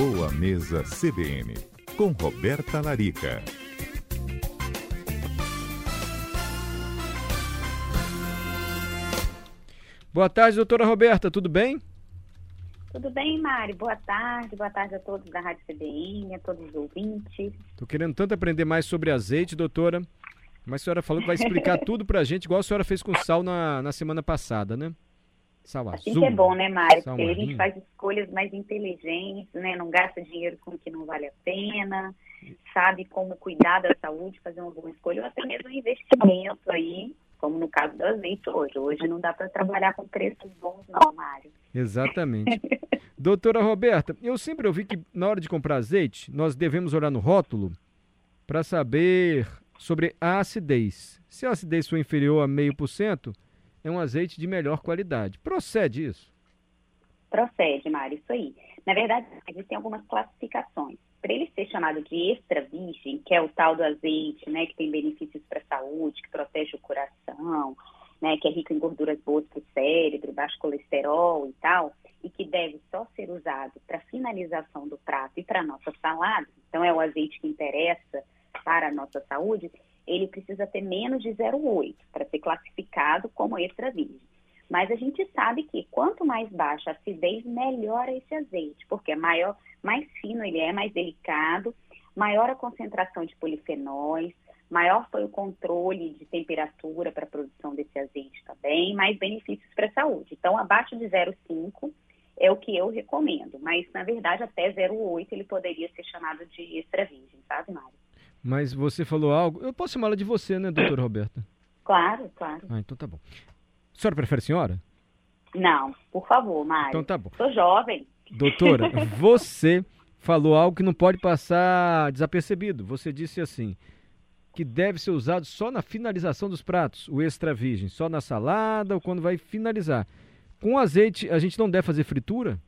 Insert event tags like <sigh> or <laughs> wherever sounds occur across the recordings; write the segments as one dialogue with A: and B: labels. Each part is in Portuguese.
A: Boa Mesa CBN, com Roberta Larica.
B: Boa tarde, doutora Roberta, tudo bem?
C: Tudo bem, Mari? Boa tarde, boa tarde a todos da Rádio CBN, a todos os ouvintes.
B: Tô querendo tanto aprender mais sobre azeite, doutora, mas a senhora falou que vai explicar <laughs> tudo pra gente, igual a senhora fez com sal na, na semana passada, né?
C: Sal assim que é bom, né, Mari? Porque a gente faz escolhas mais inteligentes, né? Não gasta dinheiro com o que não vale a pena, sabe como cuidar da saúde, fazer uma boa escolha, ou até mesmo um investimento aí como no caso do azeite hoje. Hoje não dá para trabalhar com preços bons, não, Mário.
B: Exatamente. <laughs> Doutora Roberta, eu sempre ouvi que na hora de comprar azeite, nós devemos olhar no rótulo para saber sobre a acidez. Se a acidez for inferior a meio por cento, é um azeite de melhor qualidade. Procede isso?
C: Procede, Mário, isso aí. Na verdade, existem algumas classificações para ele ser chamado de extra virgem, que é o tal do azeite, né, que tem benefícios para a saúde, que protege o coração, né, que é rico em gorduras boas para o cérebro, baixo colesterol e tal, e que deve só ser usado para finalização do prato e para nossa salada, então é o azeite que interessa para a nossa saúde, ele precisa ter menos de 0,8 para ser classificado como extra virgem. Mas a gente sabe que quanto mais baixa a acidez, melhor é esse azeite, porque é maior, mais fino ele é, mais delicado, maior a concentração de polifenóis, maior foi o controle de temperatura para a produção desse azeite também, mais benefícios para a saúde. Então, abaixo de 0,5 é o que eu recomendo, mas na verdade até 0,8 ele poderia ser chamado de extra virgem, sabe, Mário?
B: Mas você falou algo, eu posso chamá-la de você, né, doutora <coughs> Roberta?
C: Claro, claro.
B: Ah, então tá bom. A senhora prefere senhora?
C: Não, por favor, Mário.
B: Então tá bom.
C: Sou jovem.
B: Doutora, <laughs> você falou algo que não pode passar desapercebido. Você disse assim, que deve ser usado só na finalização dos pratos, o extra virgem, só na salada ou quando vai finalizar. Com azeite, a gente não deve fazer fritura?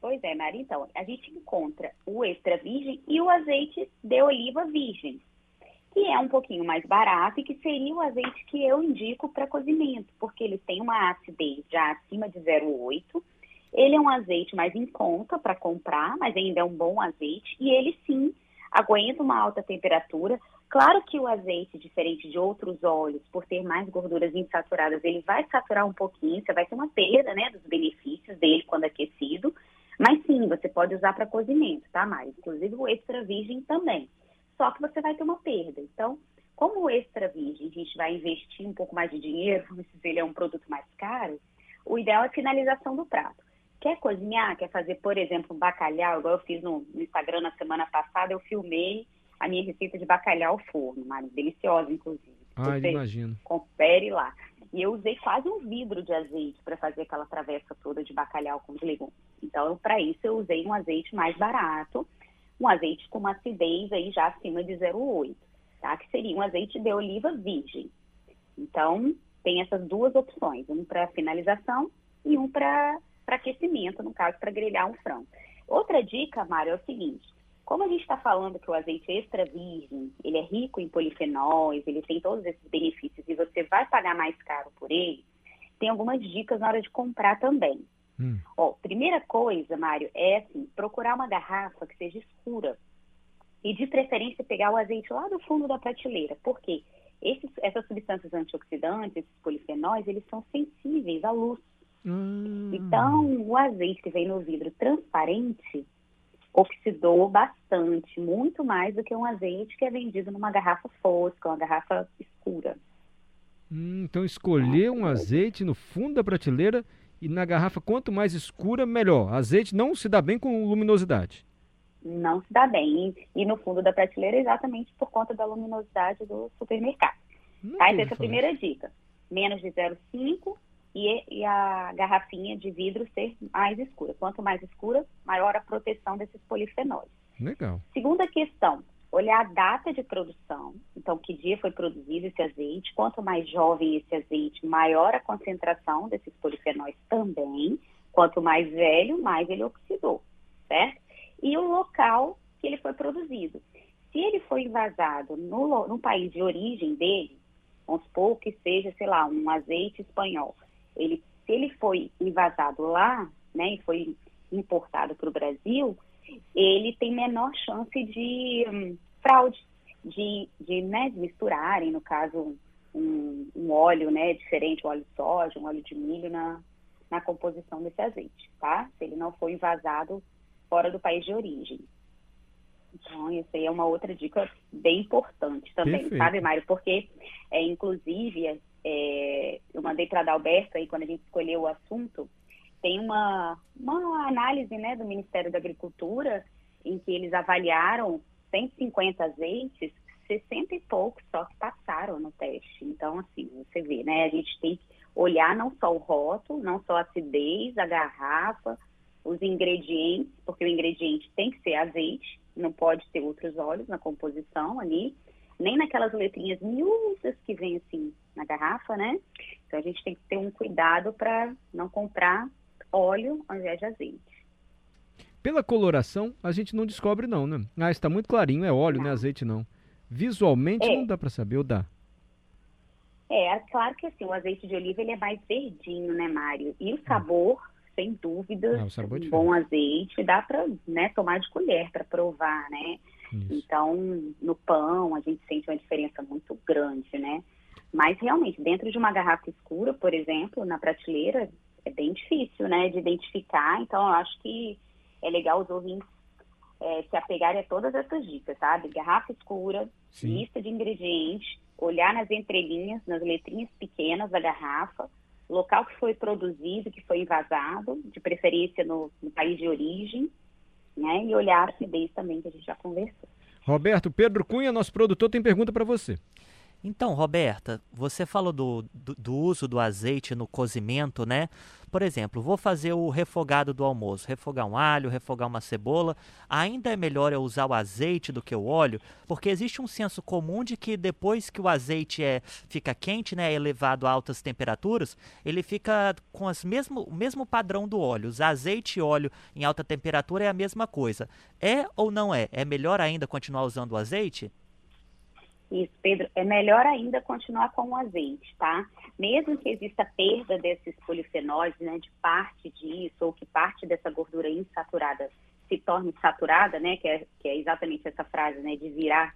C: Pois é, Maria. Então, a gente encontra o extra virgem e o azeite de oliva virgem que é um pouquinho mais barato e que seria o azeite que eu indico para cozimento, porque ele tem uma acidez já acima de 0,8. Ele é um azeite mais em conta para comprar, mas ainda é um bom azeite e ele sim aguenta uma alta temperatura. Claro que o azeite, diferente de outros óleos, por ter mais gorduras insaturadas, ele vai saturar um pouquinho, você vai ter uma perda né, dos benefícios dele quando aquecido. Sim, você pode usar para cozimento, tá, Mari? Inclusive o extra virgem também só que você vai ter uma perda. Então, como o extra virgem a gente vai investir um pouco mais de dinheiro, vamos dizer, ele é um produto mais caro, o ideal é a finalização do prato. Quer cozinhar, quer fazer, por exemplo, um bacalhau, igual eu fiz no, no Instagram na semana passada, eu filmei a minha receita de bacalhau ao forno, Mari, deliciosa, inclusive.
B: Ah, imagino.
C: Confere lá. E eu usei quase um vidro de azeite para fazer aquela travessa toda de bacalhau com os legumes. Então, para isso, eu usei um azeite mais barato, um azeite com uma acidez aí já acima de 0,8, tá? Que seria um azeite de oliva virgem. Então, tem essas duas opções, um para finalização e um para aquecimento, no caso, para grelhar um frango. Outra dica, Mário, é o seguinte, como a gente está falando que o azeite extra virgem, ele é rico em polifenóis, ele tem todos esses benefícios e você vai pagar mais caro por ele, tem algumas dicas na hora de comprar também. Hum. Ó, primeira coisa, Mário, é assim, procurar uma garrafa que seja escura. E de preferência pegar o azeite lá do fundo da prateleira. Por quê? Esses, essas substâncias antioxidantes, esses polifenóis, eles são sensíveis à luz. Hum. Então, o azeite que vem no vidro transparente oxidou bastante, muito mais do que um azeite que é vendido numa garrafa fosca, uma garrafa escura.
B: Hum, então, escolher um azeite no fundo da prateleira e na garrafa, quanto mais escura, melhor. Azeite não se dá bem com luminosidade.
C: Não se dá bem. E, no fundo da prateleira, exatamente por conta da luminosidade do supermercado. tá? Então, essa é a primeira dica. Menos de 0,5 e, e a garrafinha de vidro ser mais escura. Quanto mais escura, maior a proteção desses polifenóis.
B: Legal.
C: Segunda questão, olhar a data de produção, então que dia foi produzido esse azeite, quanto mais jovem esse azeite, maior a concentração desses polifenóis também, quanto mais velho, mais ele oxidou, certo? E o local que ele foi produzido. Se ele foi envasado no, no país de origem dele, vamos supor que seja, sei lá, um azeite espanhol, ele, se ele foi envasado lá, né, e foi importado para o Brasil, menor chance de hum, fraude, de, de, né, misturarem, no caso, um, um, óleo né, diferente, um óleo de soja, um óleo de milho na, na composição desse azeite, tá? Se ele não for envasado fora do país de origem. Então, isso aí é uma outra dica bem importante também,
B: Perfeito.
C: sabe, Mário? Porque, é, inclusive, é, eu mandei para a Alberto aí, quando a gente escolheu o assunto, tem uma, uma análise né, do Ministério da Agricultura em que eles avaliaram 150 azeites, 60 e poucos só que passaram no teste. Então, assim, você vê, né? A gente tem que olhar não só o rótulo, não só a acidez, a garrafa, os ingredientes, porque o ingrediente tem que ser azeite, não pode ter outros óleos na composição ali, nem naquelas letrinhas miúdas que vem assim na garrafa, né? Então a gente tem que ter um cuidado para não comprar óleo ao invés de azeite.
B: Pela coloração, a gente não descobre não, né? Ah, está muito clarinho, é óleo, não, não é azeite não. Visualmente é. não dá para saber ou dá?
C: É, claro que assim, o azeite de oliva ele é mais verdinho, né, Mário? E o sabor, ah. sem dúvida, ah, um é bom azeite, dá para né, tomar de colher para provar, né? Isso. Então, no pão, a gente sente uma diferença muito grande, né? Mas realmente, dentro de uma garrafa escura, por exemplo, na prateleira, é bem difícil, né, de identificar. Então, eu acho que é legal os ouvintes é, se apegarem a todas essas dicas, sabe? Garrafa escura, Sim. lista de ingredientes, olhar nas entrelinhas, nas letrinhas pequenas da garrafa, local que foi produzido, que foi envasado, de preferência no, no país de origem, né? E olhar a acidez também, que a gente já conversou.
B: Roberto, Pedro Cunha, nosso produtor, tem pergunta para você.
D: Então, Roberta, você falou do, do, do, uso do azeite no cozimento, né? Por exemplo, vou fazer o refogado do almoço, refogar um alho, refogar uma cebola. Ainda é melhor eu usar o azeite do que o óleo, porque existe um senso comum de que depois que o azeite é, fica quente, né, elevado a altas temperaturas, ele fica com as mesmo, o mesmo padrão do óleo. Usar azeite e óleo em alta temperatura é a mesma coisa. É ou não é? É melhor ainda continuar usando o azeite?
C: Isso, Pedro, é melhor ainda continuar com o azeite, tá? Mesmo que exista perda desses polifenóis, né, de parte disso, ou que parte dessa gordura insaturada se torne saturada, né, que é, que é exatamente essa frase, né, de virar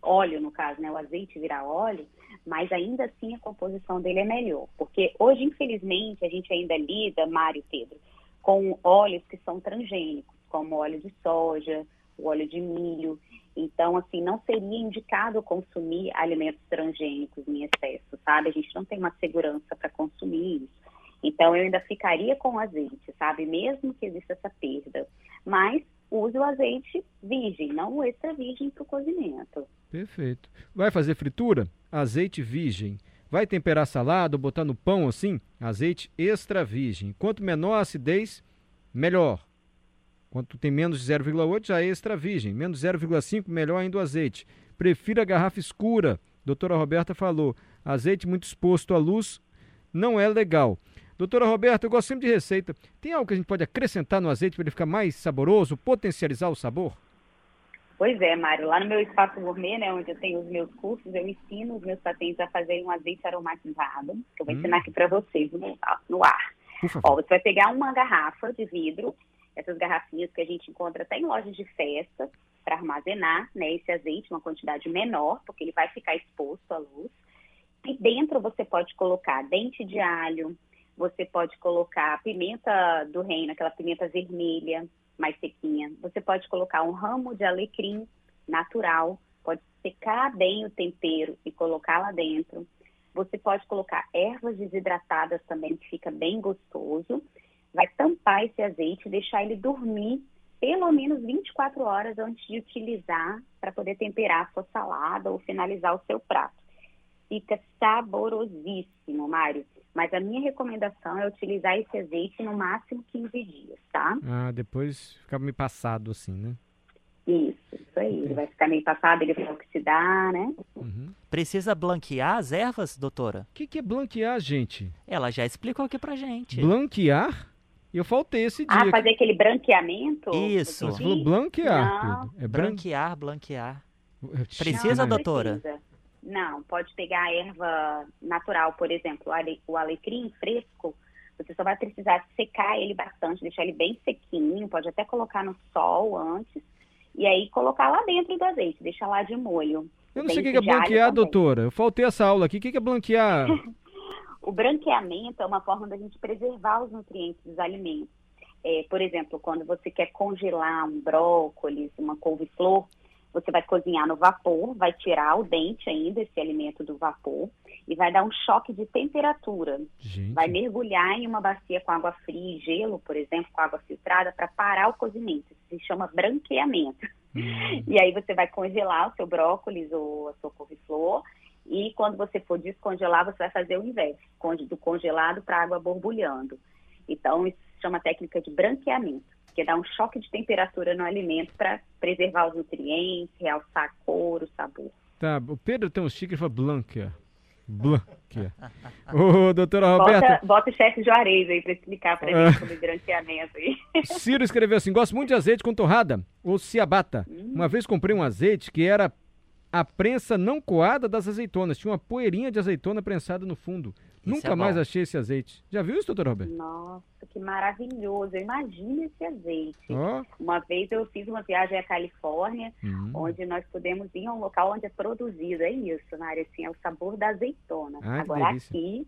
C: óleo, no caso, né, o azeite virar óleo, mas ainda assim a composição dele é melhor, porque hoje, infelizmente, a gente ainda lida, Mário Pedro, com óleos que são transgênicos, como óleo de soja, o óleo de milho, então, assim, não seria indicado consumir alimentos transgênicos em excesso, sabe? A gente não tem uma segurança para consumir isso. Então, eu ainda ficaria com o azeite, sabe? Mesmo que exista essa perda. Mas use o azeite virgem, não o extra virgem para o cozimento.
B: Perfeito. Vai fazer fritura? Azeite virgem. Vai temperar salada botar no pão assim? Azeite extra virgem. Quanto menor a acidez, melhor. Quanto tem menos de 0,8 já é extra virgem, menos 0,5 melhor ainda o azeite. Prefira a garrafa escura. Doutora Roberta falou, azeite muito exposto à luz não é legal. Doutora Roberta, eu gosto sempre de receita. Tem algo que a gente pode acrescentar no azeite para ele ficar mais saboroso, potencializar o sabor?
C: Pois é, Mário. Lá no meu espaço gourmet, né, onde eu tenho os meus cursos, eu ensino os meus pacientes a fazerem um azeite aromatizado, que eu vou hum. ensinar aqui para vocês no, no ar. Ó, você vai pegar uma garrafa de vidro essas garrafinhas que a gente encontra até em lojas de festa para armazenar né, esse azeite, uma quantidade menor, porque ele vai ficar exposto à luz. E dentro você pode colocar dente de alho, você pode colocar pimenta do reino, aquela pimenta vermelha, mais sequinha. Você pode colocar um ramo de alecrim natural, pode secar bem o tempero e colocar lá dentro. Você pode colocar ervas desidratadas também, que fica bem gostoso vai tampar esse azeite e deixar ele dormir pelo menos 24 horas antes de utilizar para poder temperar a sua salada ou finalizar o seu prato. Fica saborosíssimo, Mário. Mas a minha recomendação é utilizar esse azeite no máximo 15 dias, tá?
B: Ah, depois fica meio passado assim, né?
C: Isso, isso aí. Ele vai ficar meio passado, ele vai oxidar, né?
D: Uhum. Precisa blanquear as ervas, doutora?
B: O que, que é blanquear, gente?
D: Ela já explicou aqui pra gente.
B: Blanquear? E eu faltei esse
C: ah,
B: dia.
C: Ah, fazer aquele branqueamento?
D: Isso.
B: Você falou blanquear.
D: Não. É branquear, blanquear. Precisa, não, doutora? Precisa.
C: Não, pode pegar a erva natural, por exemplo, o alecrim fresco. Você só vai precisar secar ele bastante, deixar ele bem sequinho. Pode até colocar no sol antes e aí colocar lá dentro do azeite, deixar lá de molho.
B: Eu não sei o que é blanquear, doutora. Eu faltei essa aula aqui. O que é blanquear? <laughs>
C: o branqueamento é uma forma da gente preservar os nutrientes dos alimentos. É, por exemplo, quando você quer congelar um brócolis, uma couve-flor, você vai cozinhar no vapor, vai tirar o dente ainda, esse alimento do vapor, e vai dar um choque de temperatura.
B: Gente.
C: Vai mergulhar em uma bacia com água fria e gelo, por exemplo, com água filtrada, para parar o cozimento. Isso se chama branqueamento.
B: Hum.
C: E aí você vai congelar o seu brócolis ou a sua couve-flor, e quando você for descongelar, você vai fazer o inverso, do congelado para água borbulhando. Então, isso se chama técnica de branqueamento que dá um choque de temperatura no alimento para preservar os nutrientes, realçar a cor, o sabor.
B: Tá, o Pedro tem um sticker que fala Blanca. Blanca. <laughs> Ô, doutora Roberta.
C: Bota, o chefe Juarez aí para explicar para gente sobre branqueamento aí.
B: Ciro escreveu assim: gosto muito de azeite com torrada ou ciabatta. Hum. Uma vez comprei um azeite que era a prensa não coada das azeitonas. Tinha uma poeirinha de azeitona prensada no fundo. Isso Nunca é mais achei esse azeite. Já viu isso, doutor Roberto?
C: Nossa, que maravilhoso. Imagina esse azeite.
B: Oh.
C: Uma vez eu fiz uma viagem à Califórnia,
B: hum.
C: onde nós pudemos ir a um local onde é produzido. É isso, Mário, assim, é o sabor da azeitona.
B: Ai,
C: Agora aqui,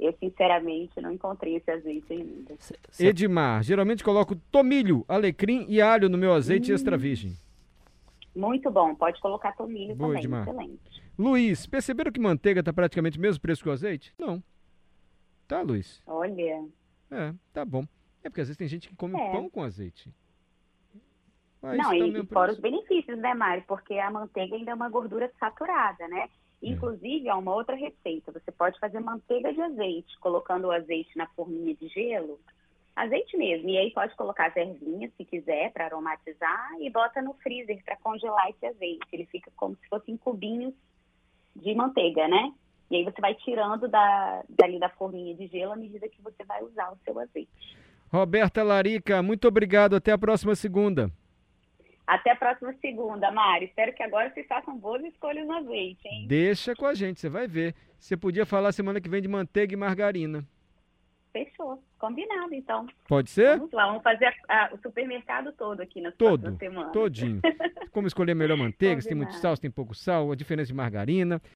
C: eu sinceramente não encontrei esse azeite ainda.
B: Edmar, geralmente coloco tomilho, alecrim e alho no meu azeite hum. extra virgem.
C: Muito bom, pode colocar tomilho
B: Boa,
C: também,
B: Edmar.
C: excelente.
B: Luiz, perceberam que manteiga está praticamente o mesmo preço que o azeite? Não. Tá, Luiz?
C: Olha.
B: É, tá bom. É porque às vezes tem gente que come
C: É.
B: pão com azeite. Mas
C: Não,
B: tá
C: e, e fora os benefícios, né, Mário? Porque a manteiga ainda é uma gordura saturada, né?
B: É.
C: Inclusive, há uma outra receita. Você pode fazer manteiga de azeite, colocando o azeite na forminha de gelo. Azeite mesmo. E aí pode colocar as ervinhas, se quiser, para aromatizar. E bota no freezer para congelar esse azeite. Ele fica como se fossem cubinhos de manteiga, né? E aí você vai tirando da, dali da forminha de gelo à medida que você vai usar o seu azeite.
B: Roberta Larica, muito obrigado. Até a próxima segunda.
C: Até a próxima segunda, Mari. Espero que agora vocês façam boas escolhas no azeite, hein?
B: Deixa com a gente, você vai ver. Você podia falar semana que vem de manteiga e margarina.
C: Fechou. Combinado, então.
B: Pode ser?
C: Vamos lá, vamos fazer a- a- o supermercado todo aqui nas
B: Todo,
C: semanas.
B: Todinho. Como escolher a melhor <laughs> manteiga, se tem muito sal, se tem pouco sal, a diferença de margarina.